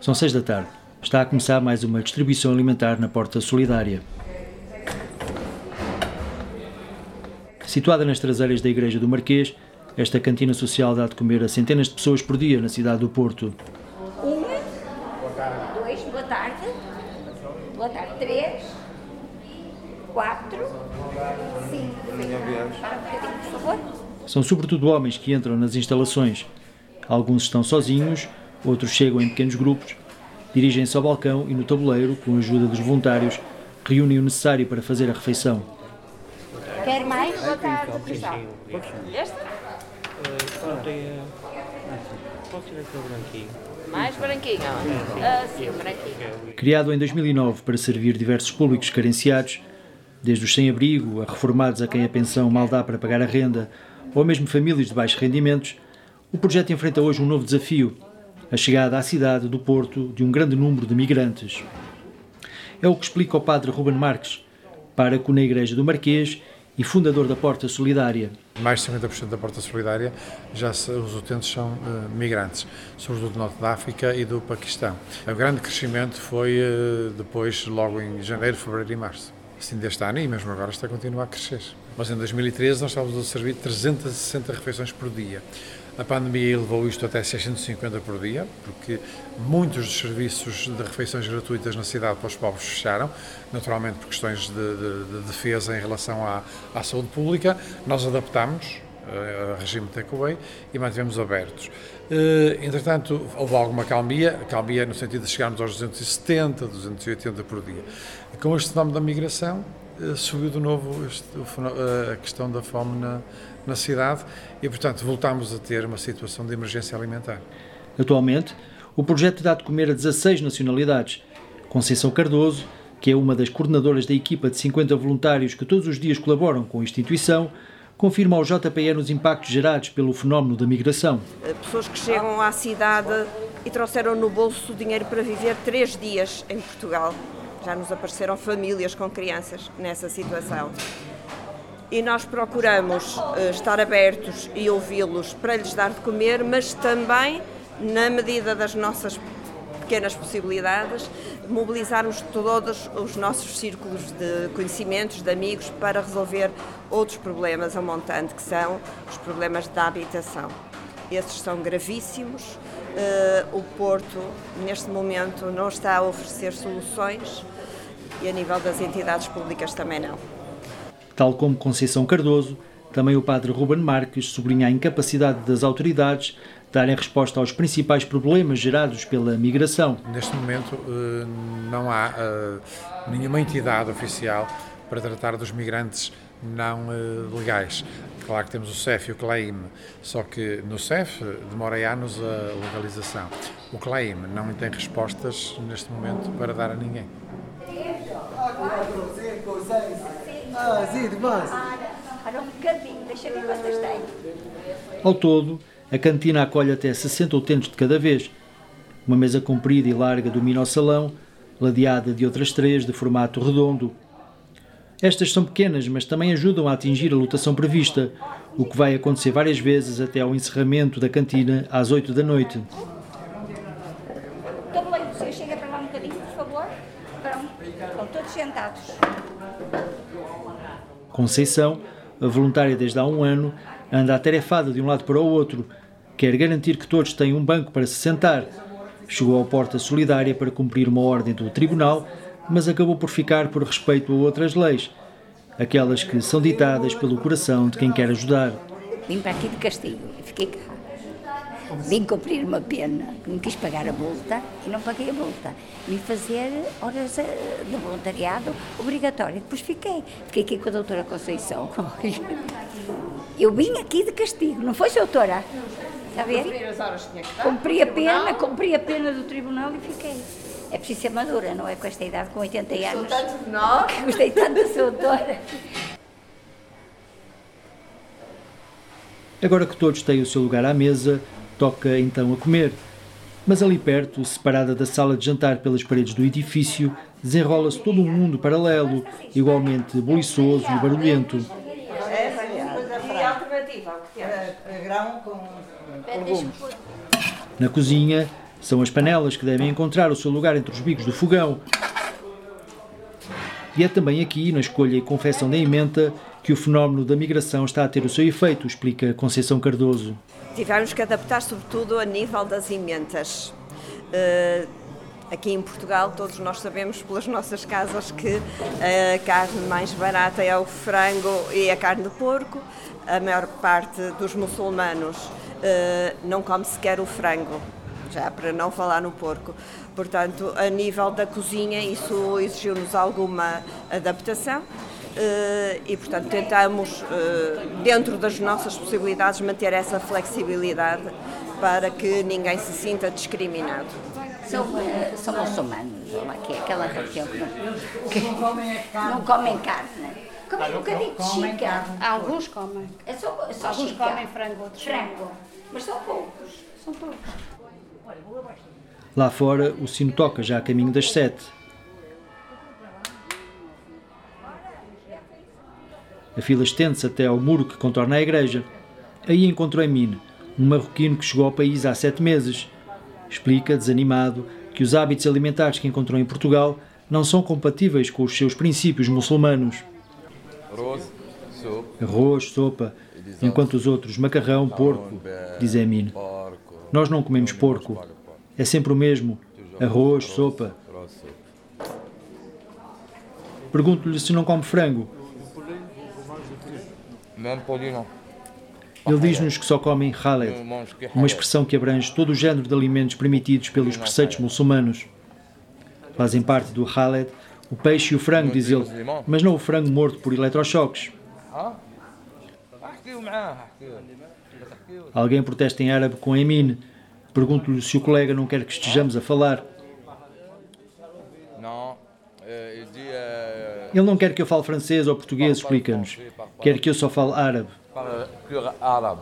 São seis da tarde. Está a começar mais uma distribuição alimentar na Porta Solidária. Situada nas traseiras da Igreja do Marquês, esta cantina social dá de comer a centenas de pessoas por dia na cidade do Porto. Um, dois, boa tarde. Boa tarde. Três, quatro, cinco. Para um por favor. São sobretudo homens que entram nas instalações. Alguns estão sozinhos, outros chegam em pequenos grupos, dirigem-se ao balcão e no tabuleiro, com a ajuda dos voluntários, reúnem o necessário para fazer a refeição. Quer mais? Boa tarde. Este? Posso tirar aquele branquinho? Mais branquinho. Ah, sim, branquinho. Criado em 2009 para servir diversos públicos carenciados, desde os sem-abrigo a reformados a quem a pensão mal dá para pagar a renda, ou mesmo famílias de baixos rendimentos, o projeto enfrenta hoje um novo desafio: a chegada à cidade do Porto de um grande número de migrantes. É o que explica o padre Ruben Marques, pároco na Igreja do Marquês e fundador da Porta Solidária. Mais de 50% da Porta Solidária, já se, os utentes são uh, migrantes, sobretudo do Norte da África e do Paquistão. O grande crescimento foi uh, depois, logo em janeiro, fevereiro e março. Assim deste ano e mesmo agora está a continuar a crescer. Mas em 2013 nós estávamos a servir 360 refeições por dia. A pandemia elevou isto até 650 por dia, porque muitos dos serviços de refeições gratuitas na cidade para os pobres fecharam, naturalmente por questões de, de, de defesa em relação à, à saúde pública. Nós adaptámos uh, a regime takeaway e mantivemos abertos. Uh, entretanto, houve alguma calmia, calmia no sentido de chegarmos aos 270, 280 por dia. Com este fenómeno da migração, subiu de novo este, a questão da fome na, na cidade e, portanto, voltámos a ter uma situação de emergência alimentar. Atualmente, o projeto dá de comer a 16 nacionalidades. Conceição Cardoso, que é uma das coordenadoras da equipa de 50 voluntários que todos os dias colaboram com a instituição, confirma ao JPE os impactos gerados pelo fenómeno da migração. Pessoas que chegam à cidade e trouxeram no bolso dinheiro para viver três dias em Portugal. Já nos apareceram famílias com crianças nessa situação e nós procuramos uh, estar abertos e ouvi-los para lhes dar de comer, mas também, na medida das nossas pequenas possibilidades, mobilizarmos todos os nossos círculos de conhecimentos, de amigos, para resolver outros problemas a montante, que são os problemas da habitação. Esses são gravíssimos. Uh, o Porto, neste momento, não está a oferecer soluções e, a nível das entidades públicas, também não. Tal como Conceição Cardoso, também o padre Ruben Marques sublinha a incapacidade das autoridades darem resposta aos principais problemas gerados pela migração. Neste momento eh, não há eh, nenhuma entidade oficial para tratar dos migrantes não eh, legais. Claro que temos o CEF e o CLAIM, só que no CEF demora anos a legalização. O CLAIM não tem respostas neste momento para dar a ninguém. Ah, um. Ao todo, a cantina acolhe até 60 utentes de cada vez. Uma mesa comprida e larga domina o salão, ladeada de outras três de formato redondo. Estas são pequenas, mas também ajudam a atingir a lotação prevista, o que vai acontecer várias vezes até ao encerramento da cantina às 8 da noite. Tabuleiro, você chega para lá um bocadinho, por favor. Pronto, estão todos sentados. Conceição, a voluntária desde há um ano, anda atarefada de um lado para o outro. Quer garantir que todos têm um banco para se sentar. Chegou à porta solidária para cumprir uma ordem do tribunal, mas acabou por ficar por respeito a outras leis, aquelas que são ditadas pelo coração de quem quer ajudar. Vim para aqui de castigo e fiquei cá. Vim cumprir uma pena, não quis pagar a multa e não paguei a multa. Vim fazer horas eh, de voluntariado obrigatório. Depois fiquei. Fiquei aqui com a doutora Conceição. Eu vim aqui de castigo, não foi, doutora? Está a ver? Cumpri a pena, cumpri a pena do tribunal e fiquei. É preciso ser madura, não é com esta idade, com 80 anos. Gostou tanto de nós? Gostei tanto da sua doutora. Agora que todos têm o seu lugar à mesa, toca então a comer. Mas ali perto, separada da sala de jantar pelas paredes do edifício, desenrola-se todo um mundo paralelo, igualmente buliçoso e barulhento. É. E a alternativa? Que temos? Grão com. Na cozinha, são as panelas que devem encontrar o seu lugar entre os bicos do fogão. E é também aqui, na escolha e confecção da emenda, que o fenómeno da migração está a ter o seu efeito, explica Conceição Cardoso. Tivemos que adaptar, sobretudo, a nível das emendas. Uh, aqui em Portugal, todos nós sabemos pelas nossas casas que a carne mais barata é o frango e a carne de porco. A maior parte dos muçulmanos uh, não come sequer o frango, já para não falar no porco. Portanto, a nível da cozinha, isso exigiu-nos alguma adaptação. Uh, e, portanto, tentamos, uh, dentro das nossas possibilidades, manter essa flexibilidade para que ninguém se sinta discriminado. São, uh, são muçulmanos, lá, que é aquela região que não, que não comem carne. Comem um bocadinho de chica. Alguns comem. É só, é só Alguns chica. comem frango, outros Frango. Mas são poucos. São poucos. Lá fora, o sino toca já a caminho das sete. A fila estende-se até ao muro que contorna a igreja. Aí encontrou Emine, um marroquino que chegou ao país há sete meses. Explica, desanimado, que os hábitos alimentares que encontrou em Portugal não são compatíveis com os seus princípios muçulmanos. Arroz, sopa, enquanto os outros macarrão, porco, diz Emine. Nós não comemos porco. É sempre o mesmo: arroz, sopa. Pergunto-lhe se não come frango. Ele diz-nos que só comem haled, uma expressão que abrange todo o género de alimentos permitidos pelos preceitos muçulmanos. Fazem parte do haled o peixe e o frango, diz ele, mas não o frango morto por eletrochoques. Alguém protesta em árabe com Emin. Pergunto-lhe se o colega não quer que estejamos a falar. Ele não quer que eu fale francês ou português, explica-nos. Quer que eu só fale árabe. árabe.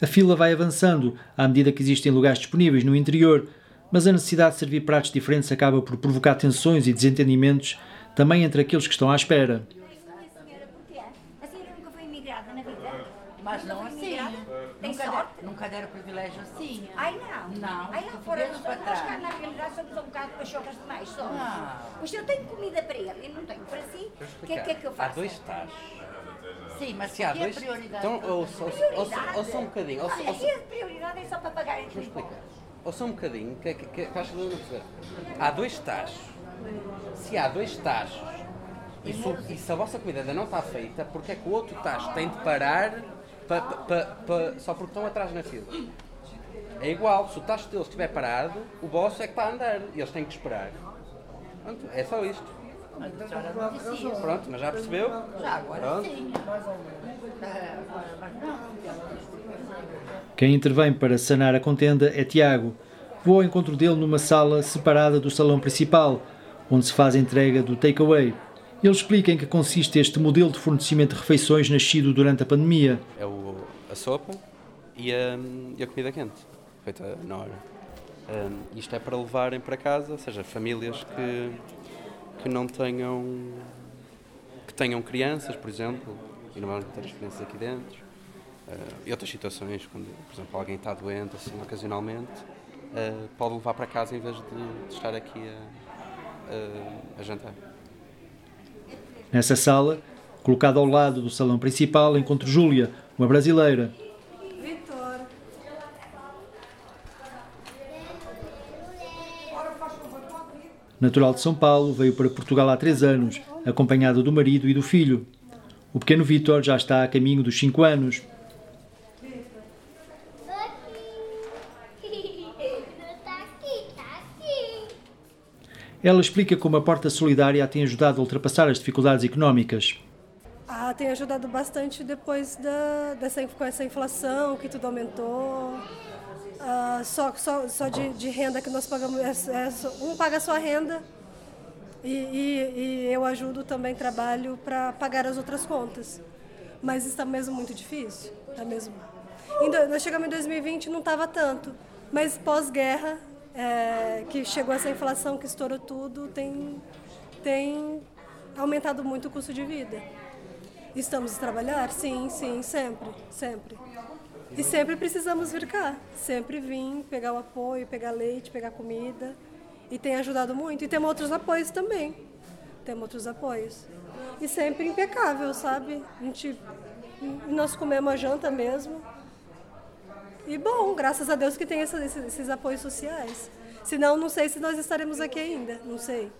A fila vai avançando à medida que existem lugares disponíveis no interior, mas a necessidade de servir pratos diferentes acaba por provocar tensões e desentendimentos também entre aqueles que estão à espera. A senhora nunca foi imigrada na vida? Mas não assim. Tem Nunca, sorte? der, nunca deram privilégio assim. Ai não. Não, Ai lá fora nós, nós cá na realidade somos um bocado pachorras demais só. Não. Mas se eu tenho comida para ele e não tenho para si, o que, é- que é que eu Há faço? dois tachos. Sim, mas Se há é dois. Então, ou, ou, ou, ou só um bocadinho. Ou, Olha, ou, e a prioridade é só para pagar em Vou Lisboa. explicar. Ou só um bocadinho, que, que, que, que acho que não perceber. Há dois tachos. Se há dois tachos e se, o- e se a vossa comida ainda não está feita, porque é que o outro tacho tem de parar pa, pa, pa, só porque estão atrás na fila? É igual, se o tacho deles estiver parado, o vosso é que está a andar e eles têm que esperar. Pronto, é só isto. Pronto, mas já percebeu? Já agora Pronto. sim. Quem intervém para sanar a contenda é Tiago. Vou ao encontro dele numa sala separada do salão principal, onde se faz a entrega do takeaway. Ele explica em que consiste este modelo de fornecimento de refeições nascido durante a pandemia. É o, a sopa e a, e a comida quente, feita na hora. Hum, isto é para levarem para casa, ou seja, famílias que, que não tenham que tenham crianças, por exemplo, e não vão ter as crianças aqui dentro. Uh, e outras situações, quando, por exemplo, alguém está doente, assim, ocasionalmente, uh, pode levar para casa em vez de, de estar aqui a, a, a jantar. Nessa sala, colocada ao lado do salão principal, encontro Júlia, uma brasileira. Natural de São Paulo, veio para Portugal há três anos, acompanhada do marido e do filho. O pequeno Vítor já está a caminho dos cinco anos. Tá aqui, tá aqui. Ela explica como a Porta Solidária a tem ajudado a ultrapassar as dificuldades económicas. Ah, tem ajudado bastante depois da, dessa, com essa inflação que tudo aumentou. Ah, só só, só de, de renda que nós pagamos, é, é um paga a sua renda e, e, e eu ajudo também, trabalho para pagar as outras contas. Mas está mesmo muito difícil, tá mesmo. Em nós chegamos em 2020 não estava tanto, mas pós-guerra, é, que chegou essa inflação que estourou tudo, tem, tem aumentado muito o custo de vida. Estamos a trabalhar? Sim, sim, sempre, sempre. E sempre precisamos vir cá, sempre vir, pegar o apoio, pegar leite, pegar comida. E tem ajudado muito. E temos outros apoios também. Temos outros apoios. E sempre impecável, sabe? A gente, nós comemos a janta mesmo. E bom, graças a Deus que tem esses, esses apoios sociais. Senão, não sei se nós estaremos aqui ainda, não sei.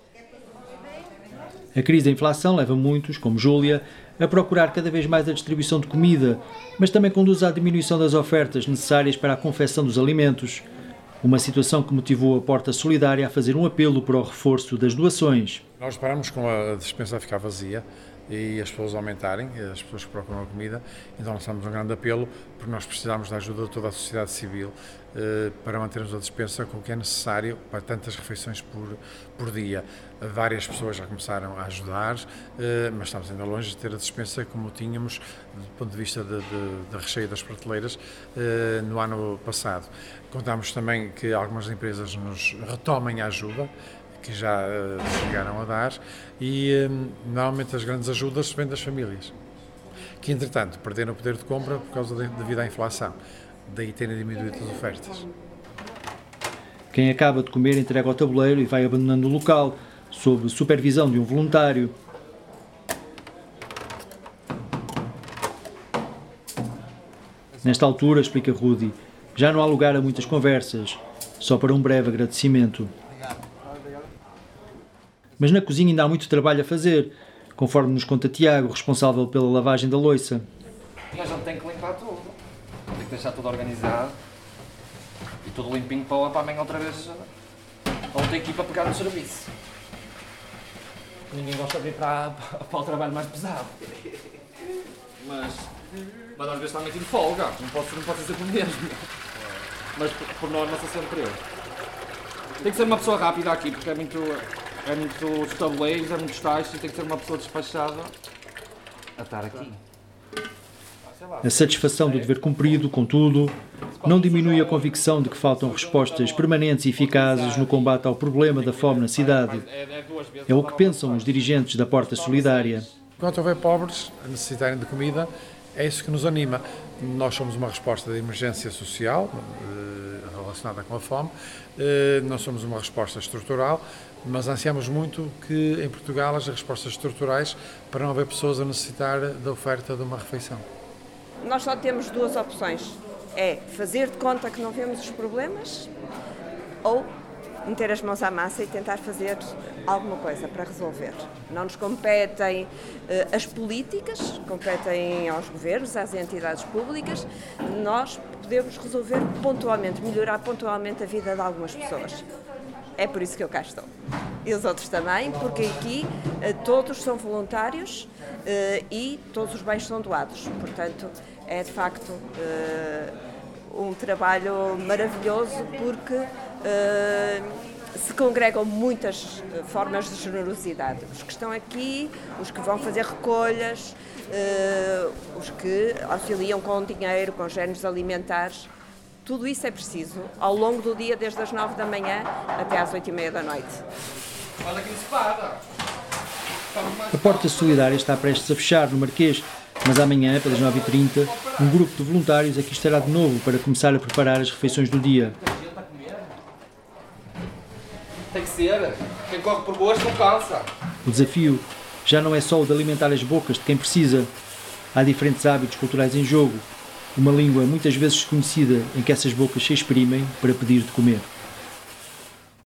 A crise da inflação leva muitos, como Júlia, a procurar cada vez mais a distribuição de comida, mas também conduz à diminuição das ofertas necessárias para a confecção dos alimentos. Uma situação que motivou a Porta Solidária a fazer um apelo para o reforço das doações. Nós paramos com a dispensa a ficar vazia e as pessoas aumentarem, as pessoas que procuram a comida, então lançamos um grande apelo, porque nós precisamos da ajuda de toda a sociedade civil eh, para mantermos a dispensa com o que é necessário para tantas refeições por, por dia. Várias pessoas já começaram a ajudar, eh, mas estamos ainda longe de ter a dispensa como tínhamos do ponto de vista de, de, de recheio das prateleiras eh, no ano passado. Contamos também que algumas empresas nos retomem a ajuda, que já uh, chegaram a dar e um, normalmente as grandes ajudas vêm das famílias, que entretanto perderam o poder de compra por causa de, devido à inflação, daí terem diminuído as ofertas. Quem acaba de comer entrega ao tabuleiro e vai abandonando o local, sob supervisão de um voluntário. Nesta altura, explica Rudy, já não há lugar a muitas conversas, só para um breve agradecimento. Mas na cozinha ainda há muito trabalho a fazer, conforme nos conta Tiago, responsável pela lavagem da loiça. A gente tem que limpar tudo. Tem que deixar tudo organizado e tudo limpinho para, para amanhã outra vez a outra equipa pegar no serviço. Ninguém gosta de ir para, para o trabalho mais pesado. Mas, mas às vezes também tiro folga. Não posso, não posso ser por mesmo. Mas por, por norma sou sempre eu. Tem que ser uma pessoa rápida aqui, porque é muito, é muitos tabuleiros, é muitos taxas, tem que ser uma pessoa despachada a estar aqui. A satisfação do dever cumprido, contudo, não diminui a convicção de que faltam respostas permanentes e eficazes no combate ao problema da fome na cidade. É o que pensam os dirigentes da Porta Solidária. Enquanto houver pobres a necessitarem de comida, é isso que nos anima. Nós somos uma resposta de emergência social eh, relacionada com a fome, eh, não somos uma resposta estrutural, mas ansiamos muito que em Portugal haja respostas estruturais para não haver pessoas a necessitar da oferta de uma refeição. Nós só temos duas opções: é fazer de conta que não vemos os problemas ou meter as mãos à massa e tentar fazer alguma coisa para resolver. Não nos competem eh, as políticas, competem aos governos, às entidades públicas. Nós podemos resolver pontualmente, melhorar pontualmente a vida de algumas pessoas. É por isso que eu cá estou. E os outros também, porque aqui eh, todos são voluntários eh, e todos os bens são doados. Portanto, é de facto um trabalho maravilhoso porque se congregam muitas formas de generosidade. Os que estão aqui, os que vão fazer recolhas, os que auxiliam com dinheiro, com géneros alimentares. Tudo isso é preciso ao longo do dia, desde as nove da manhã até às oito e meia da noite. Olha que espada! A porta solidária está prestes a fechar no Marquês, mas amanhã, pelas 9h30, um grupo de voluntários aqui estará de novo para começar a preparar as refeições do dia. Tem que ser. Quem corre por boas não cansa. O desafio já não é só o de alimentar as bocas de quem precisa. Há diferentes hábitos culturais em jogo. Uma língua muitas vezes desconhecida em que essas bocas se exprimem para pedir de comer.